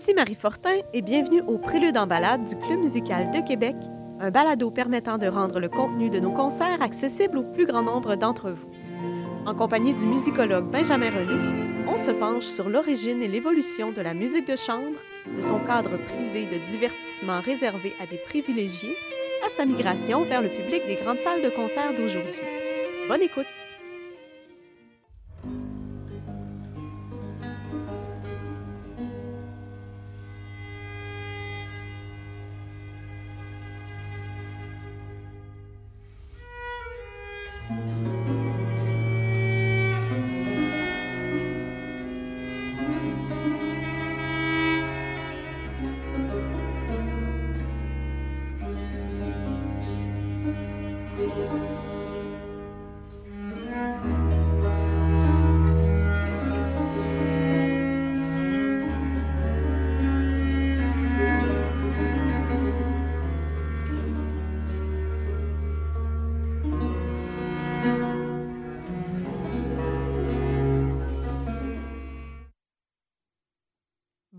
Ici Marie Fortin et bienvenue au Prélude en balade du Club musical de Québec, un balado permettant de rendre le contenu de nos concerts accessible au plus grand nombre d'entre vous. En compagnie du musicologue Benjamin René, on se penche sur l'origine et l'évolution de la musique de chambre, de son cadre privé de divertissement réservé à des privilégiés, à sa migration vers le public des grandes salles de concert d'aujourd'hui. Bonne écoute!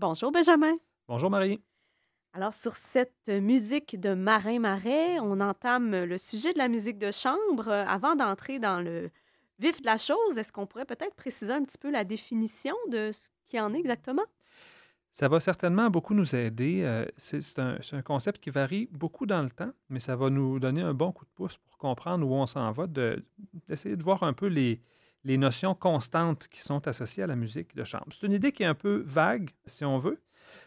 Bonjour Benjamin. Bonjour Marie. Alors sur cette musique de Marin Marais, on entame le sujet de la musique de chambre. Avant d'entrer dans le vif de la chose, est-ce qu'on pourrait peut-être préciser un petit peu la définition de ce qui en est exactement? Ça va certainement beaucoup nous aider. Euh, c'est un, concept qui varie beaucoup dans le temps, mais ça va nous donner un bon coup de pouce pour comprendre où on s'en va, d'essayer de, voir un peu les, les notions constantes qui sont associées à la musique de chambre. C'est une idée qui est un peu vague, si on veut,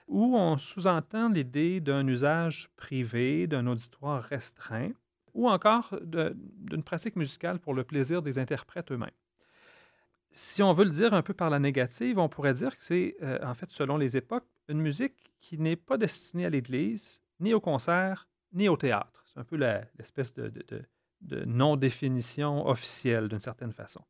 où on sous-entend l'idée d'un usage privé, d'un auditoire restreint, ou encore d'une pratique musicale pour le plaisir des interprètes eux-mêmes. Si on veut le dire un peu par la négative, on pourrait dire que c'est, euh, en fait, selon les époques, une musique qui n'est pas destinée à l'Église, ni au concert, ni au théâtre. C'est un peu l'espèce de, de non-définition officielle d'une certaine façon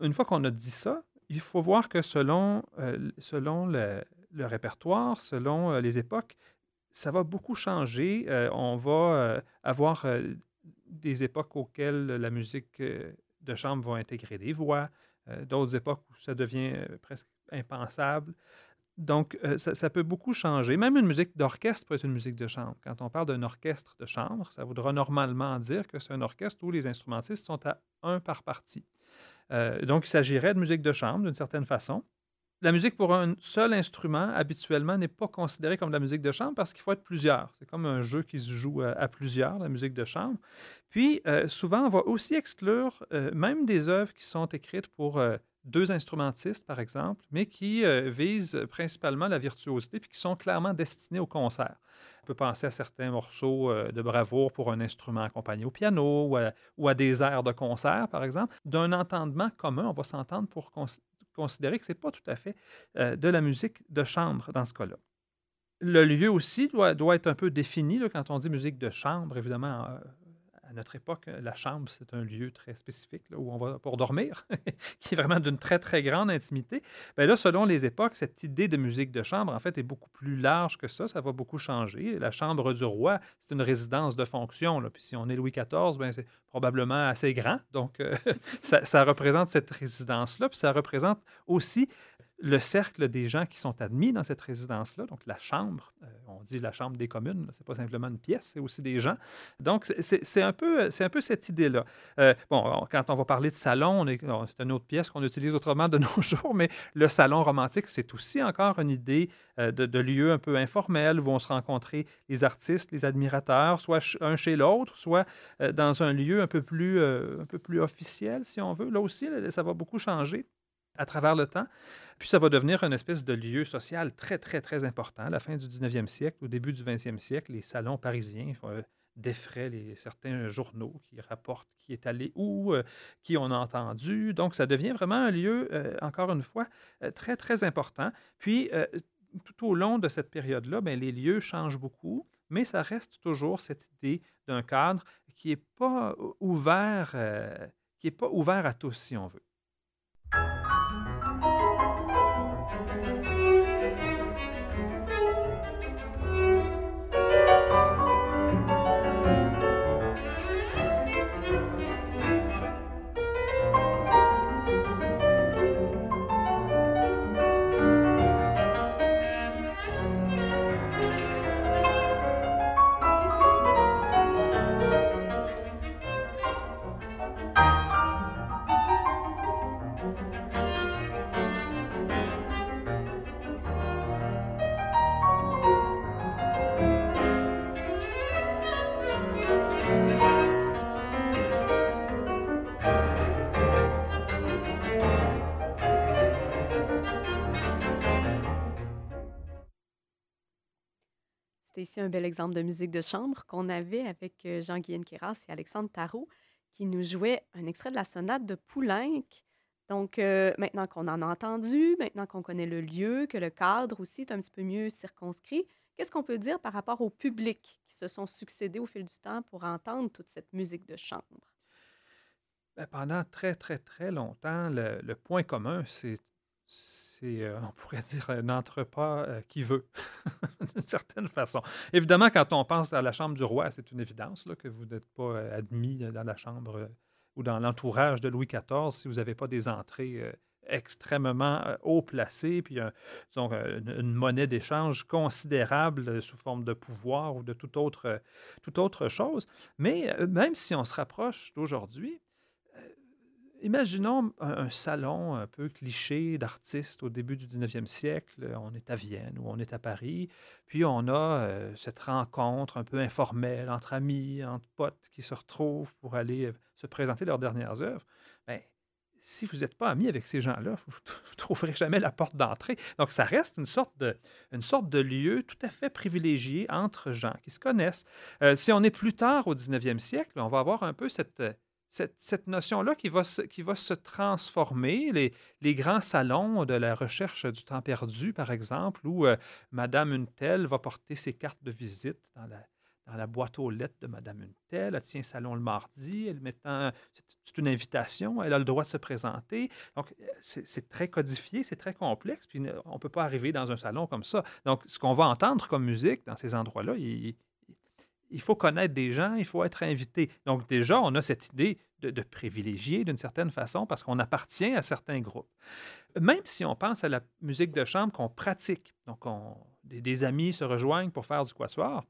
une fois qu'on a dit ça, il faut voir que selon, euh, selon le, répertoire, selon euh, les époques, ça va beaucoup changer. Euh, on va avoir des époques auxquelles la musique de chambre va intégrer des voix, d'autres époques où ça devient presque impensable. Donc, ça, ça, peut beaucoup changer. Même une musique d'orchestre peut être une musique de chambre. Quand on parle d'un orchestre de chambre, ça voudra normalement dire que c'est un orchestre où les instrumentistes sont à un par partie. Euh, donc, il s'agirait de musique de chambre d'une certaine façon. La musique pour un seul instrument, habituellement, n'est pas considérée comme de la musique de chambre parce qu'il faut être plusieurs. C'est comme un jeu qui se joue à, plusieurs, la musique de chambre. Puis, euh, souvent, on va aussi exclure euh, même des œuvres qui sont écrites pour deux instrumentistes, par exemple, mais qui visent principalement la virtuosité puis qui sont clairement destinés au concert. On peut penser à certains morceaux euh, de bravoure pour un instrument accompagné au piano ou à, des airs de concert, par exemple. D'un entendement commun, on va s'entendre pour considérer que ce n'est pas tout à fait euh, de la musique de chambre dans ce cas-là. Le lieu aussi doit, être un peu défini quand on dit musique de chambre, évidemment. Euh, notre époque, la chambre, c'est un lieu très spécifique où on va pour dormir, qui est vraiment d'une très, très grande intimité. Bien là, selon les époques, cette idée de musique de chambre, en fait, est beaucoup plus large que ça. Ça va beaucoup changer. La chambre du roi, c'est une résidence de fonction. Puis si on est Louis XIV, bien, c'est probablement assez grand. Donc, euh, ça, représente cette résidence-là. Puis ça représente aussi le cercle des gens qui sont admis dans cette résidence-là, donc la chambre, euh, dit la chambre des communes, c'est pas simplement une pièce, c'est aussi des gens. Donc, c'est un, peu, un peu cette idée-là. Euh, bon, quand on va parler de salon, c'est une autre pièce qu'on utilise autrement de nos jours, mais le salon romantique, c'est aussi encore une idée euh, de, lieu un peu informel où vont se rencontrer les artistes, les admirateurs, soit un chez l'autre, soit dans un lieu un peu, plus, un peu plus officiel, si on veut. Là aussi, ça va beaucoup changer à travers le temps. Puis ça va devenir une espèce de lieu social très, très, très important. À la fin du 19e siècle, au début du 20e siècle, les salons parisiens euh, défraient les, certains journaux qui rapportent qui est allé où, euh, qui on a entendu. Donc, ça devient vraiment un lieu, euh, encore une fois, très, très important. Puis, tout au long de cette période-là, ben, les lieux changent beaucoup, mais ça reste toujours cette idée d'un cadre qui n'est pas ouvert, qui est pas ouvert à tous, si on veut. Un bel exemple de musique de chambre qu'on avait avec euh, Jean-Guyen Kéras et Alexandre Tarot qui nous jouaient un extrait de la sonate de Poulenc. Donc, euh, maintenant qu'on en a entendu, maintenant qu'on connaît le lieu, que le cadre aussi est un petit peu mieux circonscrit, qu'est-ce qu'on peut dire par rapport au public qui se sont succédés au fil du temps pour entendre toute cette musique de chambre? Ben, pendant très, très, très longtemps, le, point commun, c'est, euh, on pourrait dire, un entrepas euh, qui veut, d'une certaine façon. Évidemment, quand on pense à la chambre du roi, c'est une évidence là, que vous n'êtes pas euh, admis dans la chambre ou dans l'entourage de Louis XIV si vous n'avez pas des entrées extrêmement haut placées, puis une, monnaie d'échange considérable sous forme de pouvoir ou de toute autre, toute autre chose. Mais même si on se rapproche d'aujourd'hui, Imaginons un, salon un peu cliché d'artistes au début du 19e siècle. On est à Vienne ou on est à Paris. Puis on a euh, cette rencontre un peu informelle entre amis, entre potes qui se retrouvent pour aller euh, se présenter leurs dernières œuvres. Bien, si vous n'êtes pas amis avec ces gens-là, vous ne trouverez jamais la porte d'entrée. Donc, ça reste une sorte de, une sorte de lieu tout à fait privilégié entre gens qui se connaissent. Euh, si on est plus tard au 19e siècle, on va avoir un peu cette cette, notion-là qui va, se, qui va se transformer. Les, les, grands salons de la recherche du temps perdu, par exemple, où euh, Madame une telle va porter ses cartes de visite dans la, dans la boîte aux lettres de Madame une telle. Elle tient salon le mardi. Elle mettant, c'est une invitation. Elle a le droit de se présenter. Donc, euh, c'est très codifié, c'est très complexe. Puis, on ne peut pas arriver dans un salon comme ça. Donc, ce qu'on va entendre comme musique dans ces endroits-là, il, il faut connaître des gens, il faut être invité. Donc déjà, on a cette idée de, privilégier d'une certaine façon parce qu'on appartient à certains groupes. Même si on pense à la musique de chambre qu'on pratique, donc on, des, amis se rejoignent pour faire du quatuor,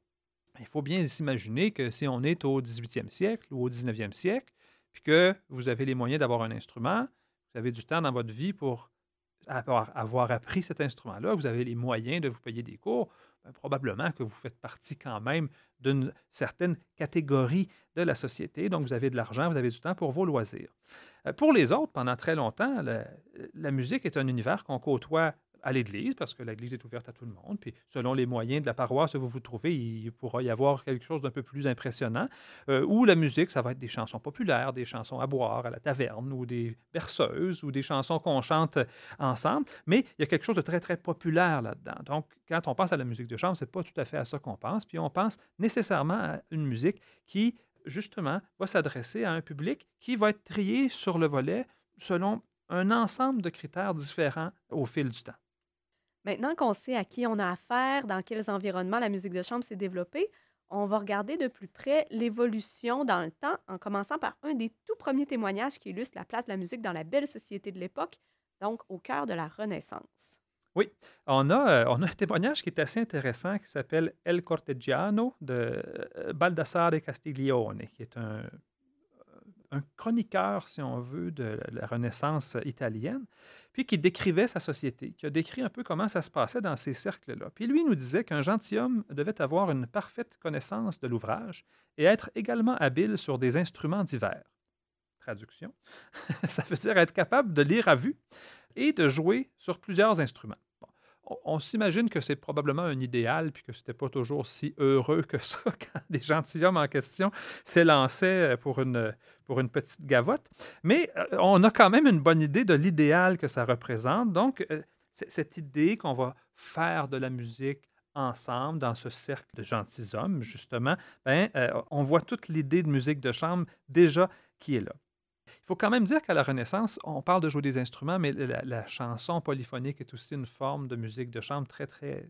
il faut bien s'imaginer que si on est au 18e siècle ou au 19e siècle, puis que vous avez les moyens d'avoir un instrument, vous avez du temps dans votre vie pour avoir appris cet instrument-là, vous avez les moyens de vous payer des cours, ben, probablement que vous faites partie quand même d'une certaine catégorie de la société. Donc, vous avez de l'argent, vous avez du temps pour vos loisirs. Euh, pour les autres, pendant très longtemps, la musique est un univers qu'on côtoie à l'Église, parce que l'Église est ouverte à tout le monde. Puis selon les moyens de la paroisse où vous vous trouvez, il pourra y avoir quelque chose d'un peu plus impressionnant. Euh, ou la musique, ça va être des chansons populaires, des chansons à boire à la taverne, ou des berceuses, ou des chansons qu'on chante ensemble. Mais il y a quelque chose de très, très populaire là-dedans. Donc, quand on pense à la musique de chambre, c'est pas tout à fait à ça qu'on pense. Puis on pense nécessairement à une musique qui, justement, va s'adresser à un public qui va être trié sur le volet selon un ensemble de critères différents au fil du temps. Maintenant qu'on sait à qui on a affaire, dans quels environnements la musique de chambre s'est développée, on va regarder de plus près l'évolution dans le temps, en commençant par un des tout premiers témoignages qui illustre la place de la musique dans la belle société de l'époque, donc au cœur de la Renaissance. Oui, on a, euh, un témoignage qui est assez intéressant qui s'appelle El Cortegiano de euh, Baldassare Castiglione, qui est un, un chroniqueur, si on veut, de la Renaissance italienne, puis qui décrivait sa société, qui a décrit un peu comment ça se passait dans ces cercles-là. Puis lui nous disait qu'un gentilhomme devait avoir une parfaite connaissance de l'ouvrage et être également habile sur des instruments divers. Traduction, ça veut dire être capable de lire à vue et de jouer sur plusieurs instruments on, s'imagine que c'est probablement un idéal, puis que ce n'était pas toujours si heureux que ça quand des gentilshommes en question s'élançaient euh, pour une, pour une petite gavotte. Mais euh, on a quand même une bonne idée de l'idéal que ça représente. Donc, euh, cette idée qu'on va faire de la musique ensemble dans ce cercle de gentilshommes, justement, ben, on voit toute l'idée de musique de chambre déjà qui est là. Il faut quand même dire qu'à la Renaissance, on parle de jouer des instruments, mais la, chanson polyphonique est aussi une forme de musique de chambre très, très,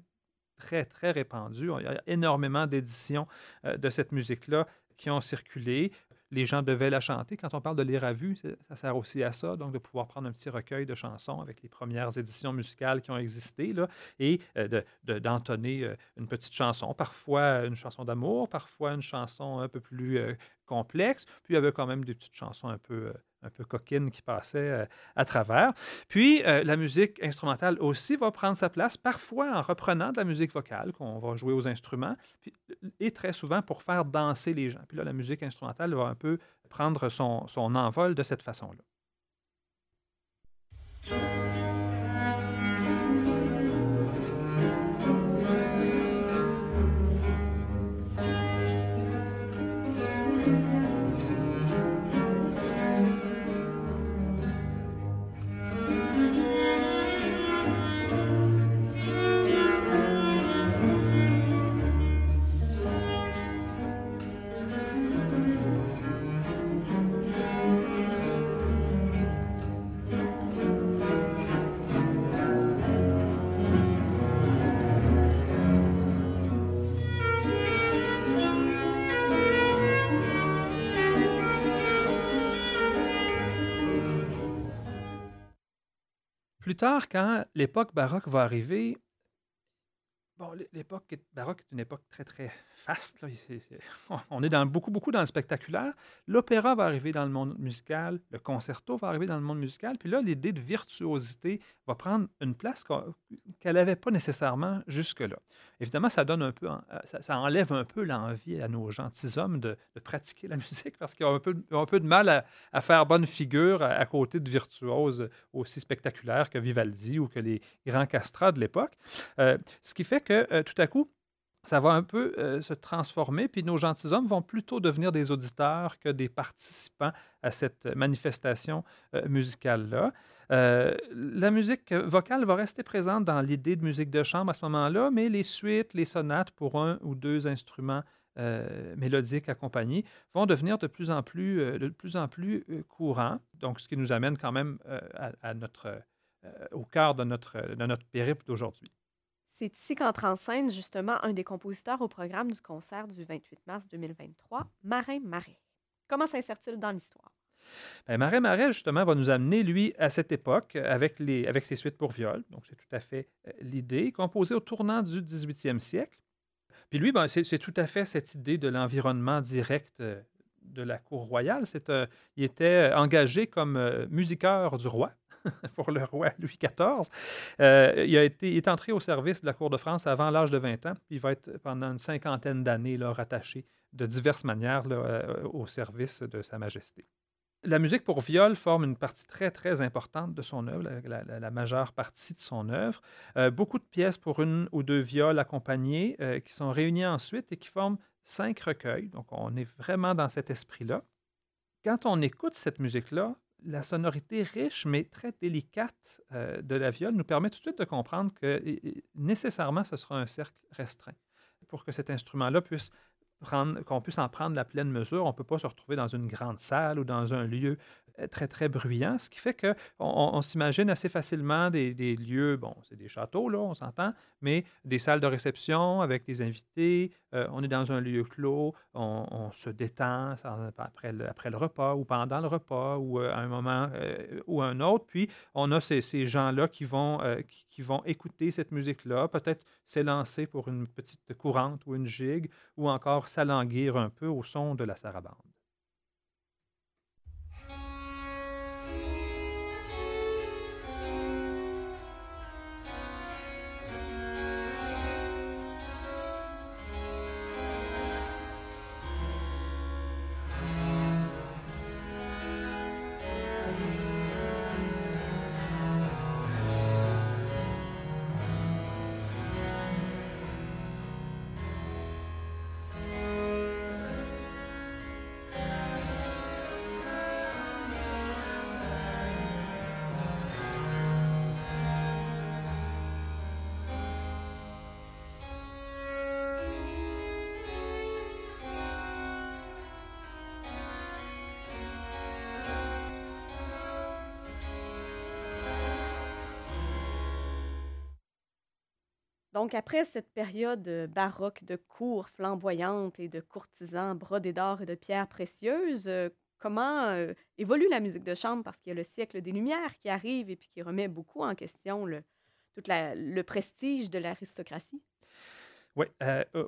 très, très répandue. Il y a énormément d'éditions euh, de cette musique-là qui ont circulé les gens devaient la chanter. Quand on parle de lire à vue, ça sert aussi à ça, donc de pouvoir prendre un petit recueil de chansons avec les premières éditions musicales qui ont existé là, et euh, d'entonner euh, une petite chanson, parfois une chanson d'amour, parfois une chanson un peu plus euh, complexe, puis il y avait quand même des petites chansons un peu un peu coquine qui passait euh, à travers. Puis euh, la musique instrumentale aussi va prendre sa place, parfois en reprenant de la musique vocale qu'on va jouer aux instruments, et très souvent pour faire danser les gens. Puis là, la musique instrumentale va un peu prendre son, son envol de cette façon-là. Plus tard, quand l'époque baroque va arriver, Bon, l'époque baroque est une époque très, très faste. On est beaucoup, beaucoup dans le spectaculaire. L'opéra va arriver dans le monde musical, le concerto va arriver dans le monde musical. Puis là, l'idée de virtuosité va prendre une place qu'elle n'avait pas nécessairement jusque-là. Évidemment, ça donne un peu, euh, ça, enlève un peu l'envie à nos gentilshommes de, de pratiquer la musique parce qu'ils ont un peu, de mal à, faire bonne figure à, côté de virtuoses aussi spectaculaires que Vivaldi ou que les grands castrats de l'époque. Euh, ce qui fait que euh, tout à coup, ça va un peu se transformer, puis nos gentilshommes vont plutôt devenir des auditeurs que des participants à cette manifestation musicale-là. Euh, la musique vocale va rester présente dans l'idée de musique de chambre à ce moment-là, mais les suites, les sonates pour un ou deux instruments euh, mélodiques accompagnés vont devenir de plus en plus, euh, de plus, en plus courants. Donc, ce qui nous amène quand même à, notre, au cœur de notre, de notre périple d'aujourd'hui. C'est ici qu'entre en scène justement un des compositeurs au programme du concert du 28 mars 2023, Marin Marais. Comment s'insère-t-il dans l'histoire? Ben, Marais Marais, justement, va nous amener, lui, à cette époque, avec, les, avec ses suites pour viol. Donc, c'est tout à fait euh, l'idée, composée au tournant du 18e siècle. Puis lui, ben, c'est tout à fait cette idée de l'environnement direct euh, de la cour royale. Euh, il était engagé comme musiqueur du roi pour le roi Louis XIV. il, a été, est entré au service de la cour de France avant l'âge de 20 ans. Il va être pendant une cinquantaine d'années rattaché de diverses manières au service de Sa Majesté. La musique pour viol forme une partie très, très importante de son œuvre, la, majeure partie de son œuvre. Euh, beaucoup de pièces pour une ou deux viols accompagnés euh, qui sont réunies ensuite et qui forment cinq recueils. Donc, on est vraiment dans cet esprit-là. Quand on écoute cette musique-là, la sonorité riche mais très délicate euh, de la viole nous permet tout de suite de comprendre que nécessairement ce sera un cercle restreint pour que cet instrument-là puisse qu'on puisse en prendre la pleine mesure. On ne peut pas se retrouver dans une grande salle ou dans un lieu très, très bruyant, ce qui fait qu'on on, s'imagine assez facilement des, lieux, bon, c'est des châteaux, là, on s'entend, mais des salles de réception avec des invités, euh, on est dans un lieu clos, on, se détend après le, après le, repas ou pendant le repas ou euh, à un moment ou un autre, puis on a ces, ces gens-là qui, vont qui, qui, vont écouter cette musique-là, peut-être s'élancer pour une petite courante ou une gigue, ou encore s'alanguir un peu au son de la sarabande. Donc, après cette période euh, baroque de cours flamboyantes et de courtisans brodés d'or et de pierres précieuses, euh, comment euh, évolue la musique de chambre? Parce qu'il y a le siècle des Lumières qui arrive et puis qui remet beaucoup en question le, tout le prestige de l'aristocratie. Oui,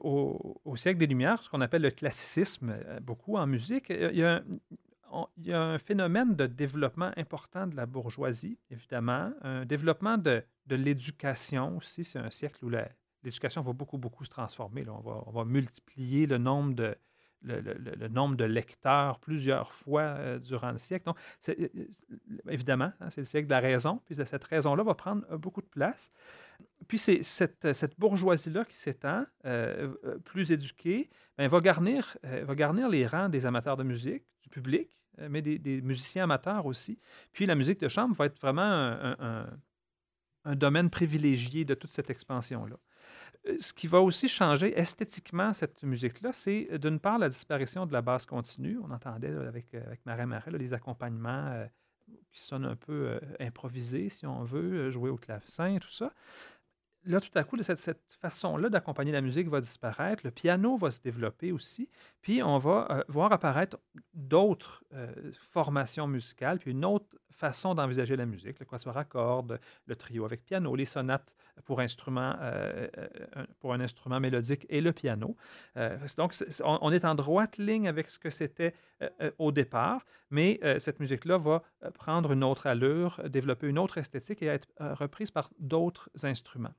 au, siècle des Lumières, ce qu'on appelle le classicisme, beaucoup en musique, il y a, il y a un phénomène de développement important de la bourgeoisie, évidemment, un développement de, l'éducation aussi. C'est un siècle où l'éducation va beaucoup, beaucoup se transformer. On, va, multiplier le nombre de, le, nombre de lecteurs plusieurs fois euh, durant le siècle. Donc, euh, euh, évidemment, hein, c'est le siècle de la raison, puis cette raison-là va prendre beaucoup de place. Puis c'est cette, cette bourgeoisie-là qui s'étend, plus éduquée, ben, va, garnir, va garnir les rangs des amateurs de musique, du public, mais des, musiciens amateurs aussi. Puis la musique de chambre va être vraiment un, domaine privilégié de toute cette expansion-là. Euh, ce qui va aussi changer esthétiquement cette musique-là, c'est euh, d'une part la disparition de la basse continue. On entendait avec, avec Marais Marais les accompagnements qui sonnent un peu improvisés, si on veut, jouer au clavecin, tout ça là, tout à coup, cette, cette façon-là d'accompagner la musique va disparaître. Le piano va se développer aussi. Puis on va euh, voir apparaître d'autres euh, formations musicales, puis une autre façon d'envisager la musique, le quatuor à cordes, le trio avec piano, les sonates pour, euh, pour un instrument mélodique et le piano. donc, on, est en droite ligne avec ce que c'était au départ, mais cette musique-là va prendre une autre allure, développer une autre esthétique et être reprise par d'autres instruments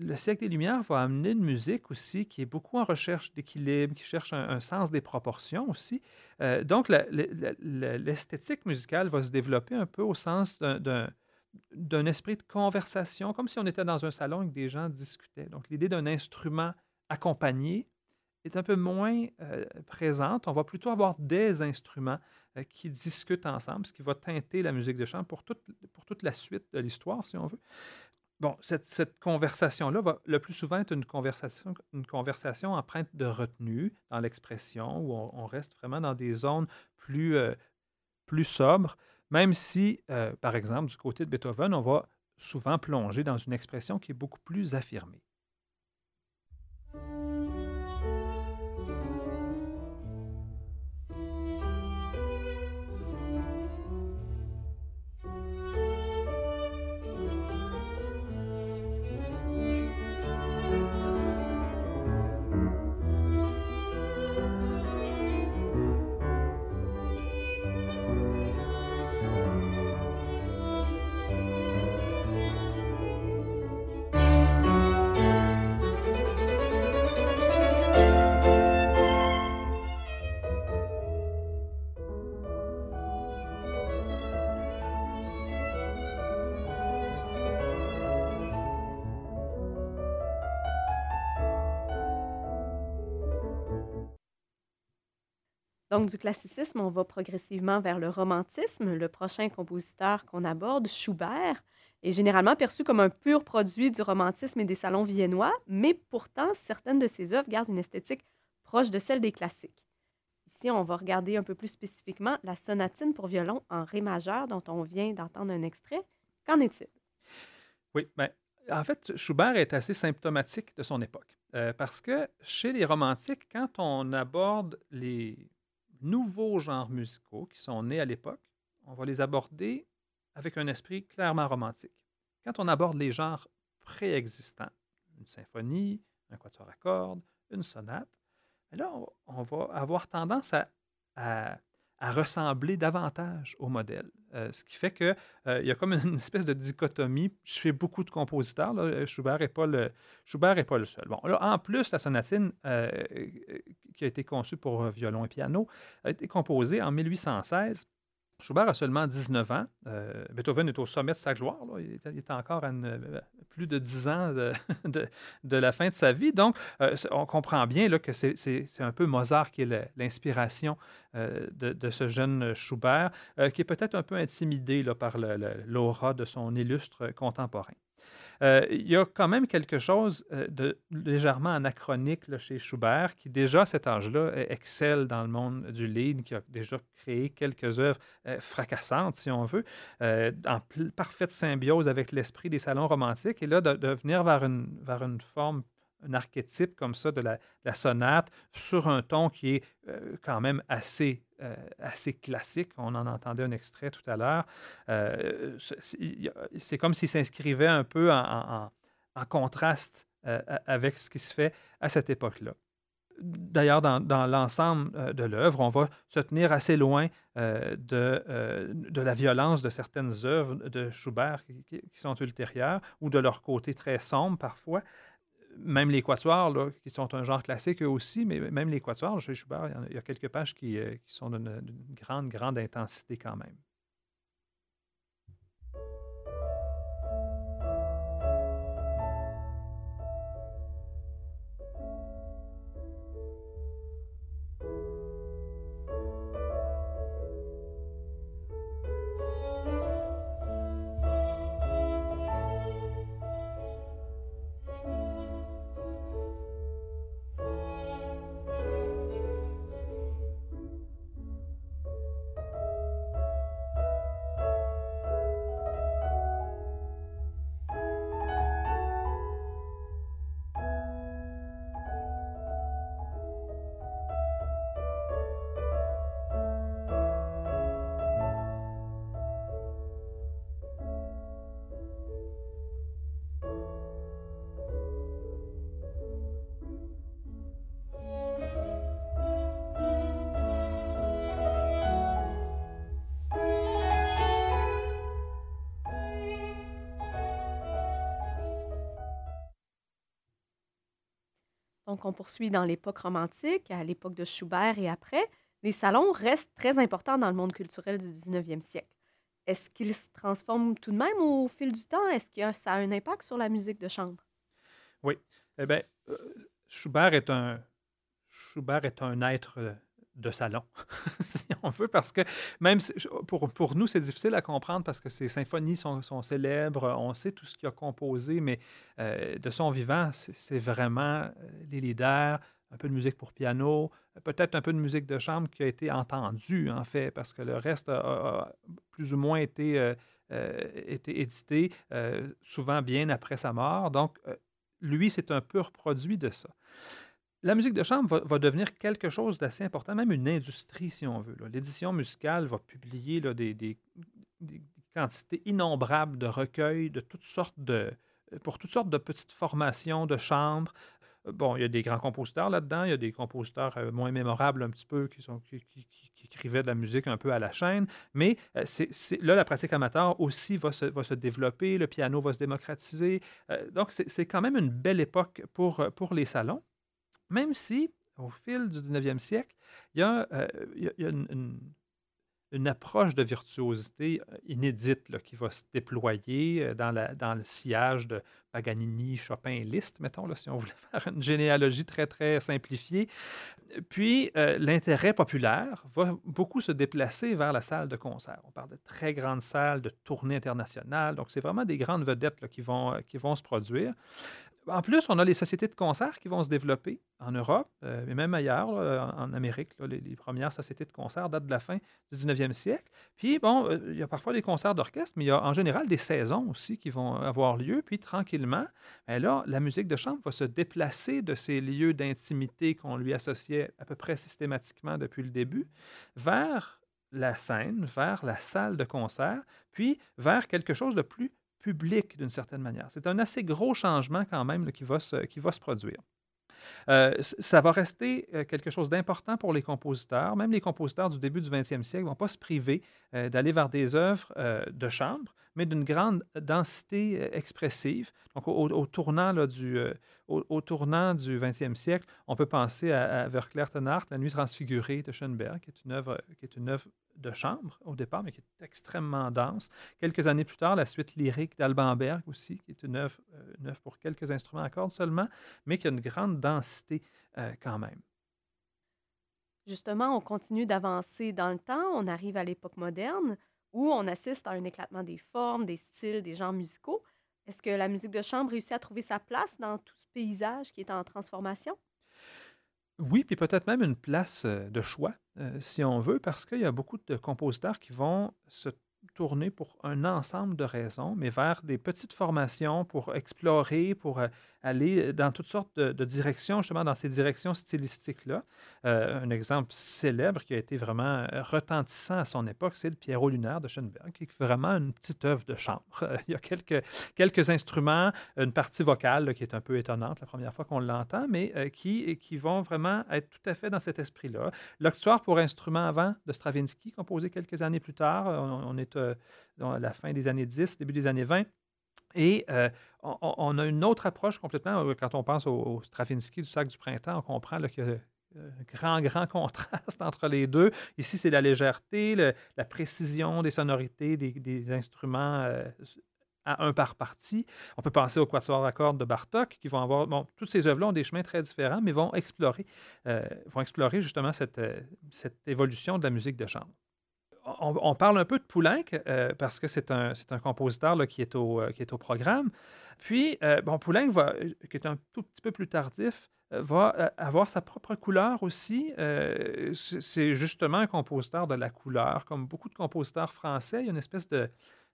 le siècle des Lumières va amener une musique aussi qui est beaucoup en recherche d'équilibre, qui cherche un, sens des proportions aussi. Euh, donc, l'esthétique musicale va se développer un peu au sens d'un esprit de conversation, comme si on était dans un salon et que des gens discutaient. Donc, l'idée d'un instrument accompagné est un peu moins euh, présente. On va plutôt avoir des instruments euh, qui discutent ensemble, ce qui va teinter la musique de chant pour toute, pour toute la suite de l'histoire, si on veut. Bon, cette, conversation-là va le plus souvent être une conversation, une conversation empreinte de retenue dans l'expression, où on, reste vraiment dans des zones plus, euh, plus sobres, même si, euh, par exemple, du côté de Beethoven, on va souvent plonger dans une expression qui est beaucoup plus affirmée. Donc, du classicisme, on va progressivement vers le romantisme. Le prochain compositeur qu'on aborde, Schubert, est généralement perçu comme un pur produit du romantisme et des salons viennois, mais pourtant, certaines de ses œuvres gardent une esthétique proche de celle des classiques. Ici, on va regarder un peu plus spécifiquement la sonatine pour violon en Ré majeur dont on vient d'entendre un extrait. Qu'en est-il? Oui, bien, en fait, Schubert est assez symptomatique de son époque. Euh, parce que chez les romantiques, quand on aborde les nouveaux genres musicaux qui sont nés à l'époque, on va les aborder avec un esprit clairement romantique. Quand on aborde les genres préexistants, une symphonie, un quatuor à cordes, une sonate, là, on, va avoir tendance à à ressembler davantage au modèle. Euh, ce qui fait qu'il euh, y a comme une espèce de dichotomie chez beaucoup de compositeurs. Schubert n'est pas, le, pas le seul. Bon, là, en plus, la sonatine euh, qui a été conçue pour violon et piano a été composée en 1816 Schubert a seulement 19 ans. Euh, Beethoven est au sommet de sa gloire. Il, est, encore à plus de 10 ans de, la fin de sa vie. Donc, euh, on comprend bien que c'est un peu Mozart qui est l'inspiration euh, de, ce jeune Schubert, qui est peut-être un peu intimidé par l'aura de son illustre contemporain. Euh, il y a quand même quelque chose euh, de légèrement anachronique chez Schubert, qui déjà à cet âge-là excelle dans le monde du lead, qui a déjà créé quelques œuvres euh, fracassantes, si on veut, en parfaite symbiose avec l'esprit des salons romantiques. Et là, de, venir vers une, vers une forme un archétype comme ça de la, sonate sur un ton qui est quand même assez euh, assez classique. On en entendait un extrait tout à l'heure. Euh, c'est comme s'il s'inscrivait un peu en, contraste euh, avec ce qui se fait à cette époque-là. D'ailleurs, dans, l'ensemble de l'œuvre, on va se tenir assez loin de, de, la violence de certaines œuvres de Schubert qui, sont ultérieures ou de leur côté très sombre parfois même les qui sont un genre classique eux aussi, mais même les chez Schubert, il y, a quelques pages qui, euh, qui sont d'une grande, grande intensité quand même. Donc, on poursuit dans l'époque romantique, à l'époque de Schubert et après. Les salons restent très importants dans le monde culturel du 19e siècle. Est-ce qu'ils se transforment tout de même au fil du temps? Est-ce que ça a un impact sur la musique de chambre? Oui. Eh bien, euh, Schubert est un Schubert est un être euh, de salon, si on veut, parce que même pour, pour nous, c'est difficile à comprendre parce que ses symphonies sont, sont célèbres, on sait tout ce qu'il a composé, mais euh, de son vivant, c'est vraiment les leaders, un peu de musique pour piano, peut-être un peu de musique de chambre qui a été entendue, en fait, parce que le reste a, plus ou moins été, euh, été édité, souvent bien après sa mort. Donc, lui, c'est un pur produit de ça la musique de chambre va, devenir quelque chose d'assez important, même une industrie, si on veut. L'édition musicale va publier des, quantités innombrables de recueils de toutes sortes de, pour toutes sortes de petites formations de chambre. Bon, il y a des grands compositeurs là-dedans, il y a des compositeurs euh, moins mémorables un petit peu qui, écrivaient de la musique un peu à la chaîne, mais euh, c'est, là, la pratique amateur aussi va se, développer, le piano va se démocratiser. Euh, donc, c'est, quand même une belle époque pour les salons. Même si, au fil du 19e siècle, il y a, euh, une, approche de virtuosité euh, inédite qui va se déployer euh, dans, le sillage de Paganini, Chopin et Liszt, mettons, là, si on voulait faire une généalogie très, très simplifiée. Puis, l'intérêt populaire va beaucoup se déplacer vers la salle de concert. On parle de très grandes salles, de tournées internationales. Donc, c'est vraiment des grandes vedettes qui vont se produire. En plus, on a les sociétés de concert qui vont se développer en Europe, euh, et même ailleurs, en Amérique. les, premières sociétés de concert datent de la fin du 19e siècle. Puis, bon, euh, il y a parfois des concerts d'orchestre, mais il y a en général des saisons aussi qui vont avoir lieu. Puis, tranquillement, ben là, la musique de chambre va se déplacer de ces lieux d'intimité qu'on lui associait à peu près systématiquement depuis le début vers la scène, vers la salle de concert, puis vers quelque chose de plus public d'une certaine manière. C'est un assez gros changement quand même qui, va se, qui va se produire. Euh, ça va rester euh, quelque chose d'important pour les compositeurs. Même les compositeurs du début du 20e siècle ne vont pas se priver euh, d'aller vers des œuvres de chambre, mais d'une grande densité expressive. Donc, au, tournant, là, du, au, tournant du 20e siècle, on peut penser à, à Verclair Tenart, La Nuit transfigurée de Schoenberg, qui est une œuvre, qui est une œuvre de chambre au départ, mais qui est extrêmement dense. Quelques années plus tard, la suite lyrique d'Alban Berg aussi, qui est une œuvre, euh, pour quelques instruments à cordes seulement, mais qui a une grande densité euh, quand même. Justement, on continue d'avancer dans le temps. On arrive à l'époque moderne où on assiste à un éclatement des formes, des styles, des genres musicaux. Est-ce que la musique de chambre réussit à trouver sa place dans tout ce paysage qui est en transformation? Oui, puis peut-être même une place de choix, si on veut, parce qu'il y a beaucoup de compositeurs qui vont se tourner pour un ensemble de raisons, mais vers des petites formations pour explorer, pour aller dans toutes sortes de, directions, justement dans ces directions stylistiques-là. Euh, un exemple célèbre qui a été vraiment euh, retentissant à son époque, c'est le Pierrot lunaire de Schoenberg, qui est vraiment une petite œuvre de chambre. il y a quelques, quelques instruments, une partie vocale qui est un peu étonnante la première fois qu'on l'entend, mais euh, qui, qui vont vraiment être tout à fait dans cet esprit-là. L'octoire pour instruments avant de Stravinsky, composé quelques années plus tard, on, est dans la fin des années 10, début des années 20. Et euh, on, a une autre approche complètement, euh, quand on pense au, Stravinsky du sac du printemps, on comprend qu'il y a un grand, grand contraste entre les deux. Ici, c'est la légèreté, la précision des sonorités des, instruments euh, à un par partie. On peut penser au quatuor à cordes de Bartok, qui vont avoir... Bon, toutes ces œuvres-là ont des chemins très différents, mais vont explorer, vont explorer justement cette, cette évolution de la musique de chambre on, parle un peu de Poulenc euh, parce que c'est un, compositeur là, qui, est au, euh, qui est au programme. Puis, euh, bon, Poulenc, va, qui est un tout petit peu plus tardif, va avoir sa propre couleur aussi. c'est justement un compositeur de la couleur. Comme beaucoup de compositeurs français, il y a une espèce de,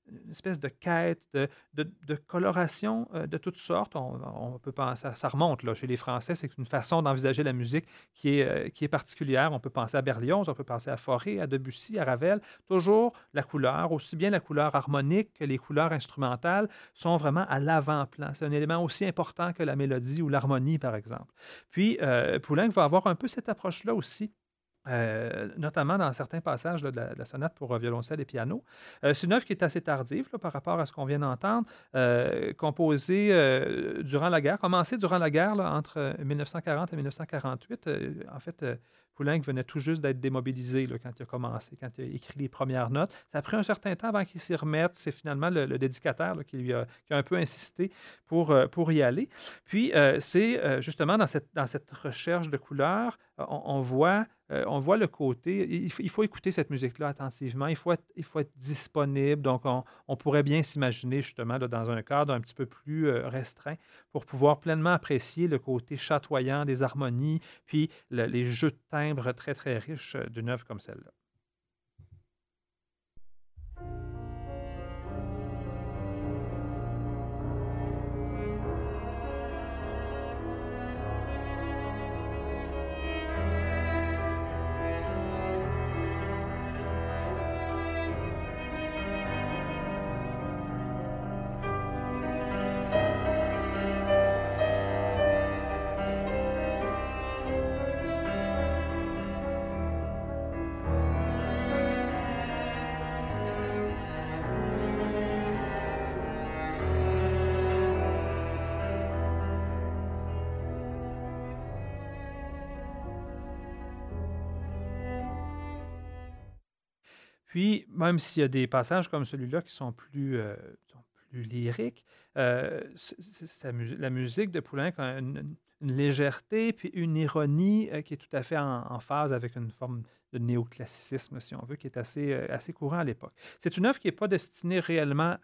une espèce de quête, de, de, coloration euh, de toutes sortes. On, peut penser, ça remonte là, chez les Français, c'est une façon d'envisager la musique qui est, euh, qui est particulière. On peut penser à Berlioz, on peut penser à Fauré, à Debussy, à Ravel. Toujours la couleur, aussi bien la couleur harmonique que les couleurs instrumentales, sont vraiment à l'avant-plan. C'est un élément aussi important que la mélodie ou l'harmonie, par exemple. Puis, euh, Poulenc va avoir un peu cette approche-là aussi Euh, notamment dans certains passages de, la, sonate pour euh, violoncelle et piano. Euh, c'est une œuvre qui est assez tardive par rapport à ce qu'on vient d'entendre, composée durant la guerre, commencée durant la guerre entre 1940 et 1948. en fait, Poulenc venait tout juste d'être démobilisé quand il a commencé, quand il a écrit les premières notes. Ça a pris un certain temps avant qu'il s'y remette. C'est finalement le, dédicataire qui lui a, un peu insisté pour, pour y aller. Puis, c'est justement dans cette, dans cette recherche de couleurs, on voit euh, on voit le côté, il, faut écouter cette musique-là attentivement, il faut être, il faut être disponible. Donc, on, pourrait bien s'imaginer justement dans un cadre un petit peu plus euh, restreint pour pouvoir pleinement apprécier le côté chatoyant des harmonies, puis les jeux de très, très riches euh, d'une œuvre comme celle-là. Puis, même s'il y a des passages comme celui-là qui sont plus, euh, plus lyriques, euh, la musique de Poulenc a une, légèreté puis une ironie euh, qui est tout à fait en, phase avec une forme de néoclassicisme, si on veut, qui est assez, assez courant à l'époque. C'est une œuvre qui n'est pas destinée réellement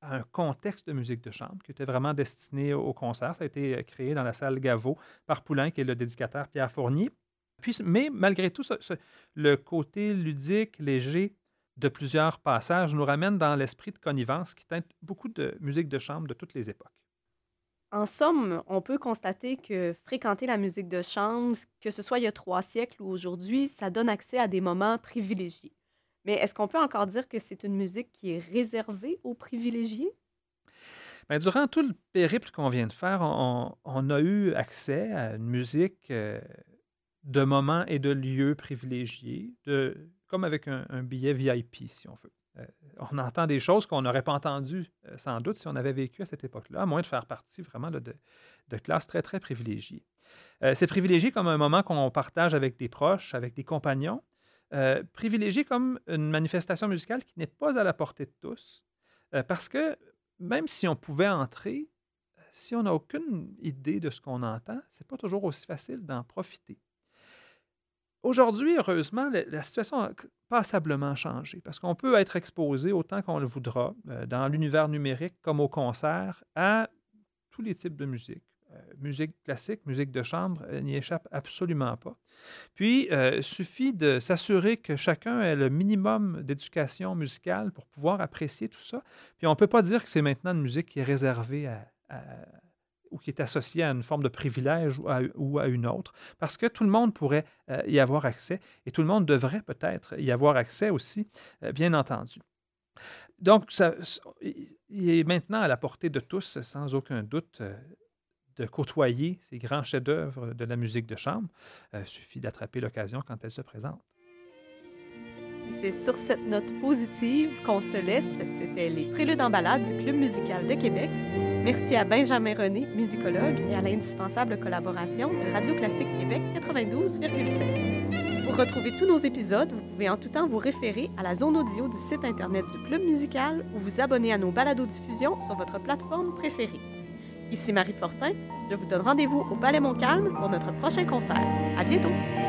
à un contexte de musique de chambre, qui était vraiment destinée au concert. Ça a été créé dans la salle Gaveau par Poulenc et le dédicataire Pierre Fournier mais malgré tout, le côté ludique, léger de plusieurs passages nous ramène dans l'esprit de connivence qui teinte beaucoup de musique de chambre de toutes les époques. En somme, on peut constater que fréquenter la musique de chambre, que ce soit il y a trois siècles ou aujourd'hui, ça donne accès à des moments privilégiés. Mais est-ce qu'on peut encore dire que c'est une musique qui est réservée aux privilégiés? Bien, durant tout le périple qu'on vient de faire, on, a eu accès à une musique euh, de moments et de lieux privilégiés, comme avec un, billet VIP, si on veut. Euh, on entend des choses qu'on n'aurait pas entendues euh, sans doute si on avait vécu à cette époque-là, à moins de faire partie vraiment de, de, classes très, très privilégiées. Euh, c'est privilégié comme un moment qu'on partage avec des proches, avec des compagnons, privilégié comme une manifestation musicale qui n'est pas à la portée de tous, parce que même si on pouvait entrer, si on n'a aucune idée de ce qu'on entend, c'est pas toujours aussi facile d'en profiter. Aujourd'hui, heureusement, la, situation a passablement changé parce qu'on peut être exposé autant qu'on le voudra euh, dans l'univers numérique comme au concert à tous les types de musique. Euh, musique classique, musique de chambre, n'y échappe absolument pas. Puis, euh, suffit de s'assurer que chacun ait le minimum d'éducation musicale pour pouvoir apprécier tout ça. Puis, on ne peut pas dire que c'est maintenant une musique qui est réservée à, ou qui est associé à une forme de privilège ou à, une autre, parce que tout le monde pourrait euh, y avoir accès et tout le monde devrait peut-être y avoir accès aussi, euh, bien entendu. Donc, ça, il est maintenant à la portée de tous, sans aucun doute, euh, de côtoyer ces grands chefs-d'œuvre de la musique de chambre. Il suffit d'attraper l'occasion quand elle se présente. C'est sur cette note positive qu'on se laisse. C'était les Préludes en balade du Club musical de Québec. Merci à Benjamin René, musicologue, et à l'indispensable collaboration de Radio Classique Québec 92,7. Pour retrouver tous nos épisodes, vous pouvez en tout temps vous référer à la zone audio du site Internet du Club musical ou vous abonner à nos balados-diffusions sur votre plateforme préférée. Ici Marie Fortin, je vous donne rendez-vous au Palais Montcalm pour notre prochain concert. À bientôt!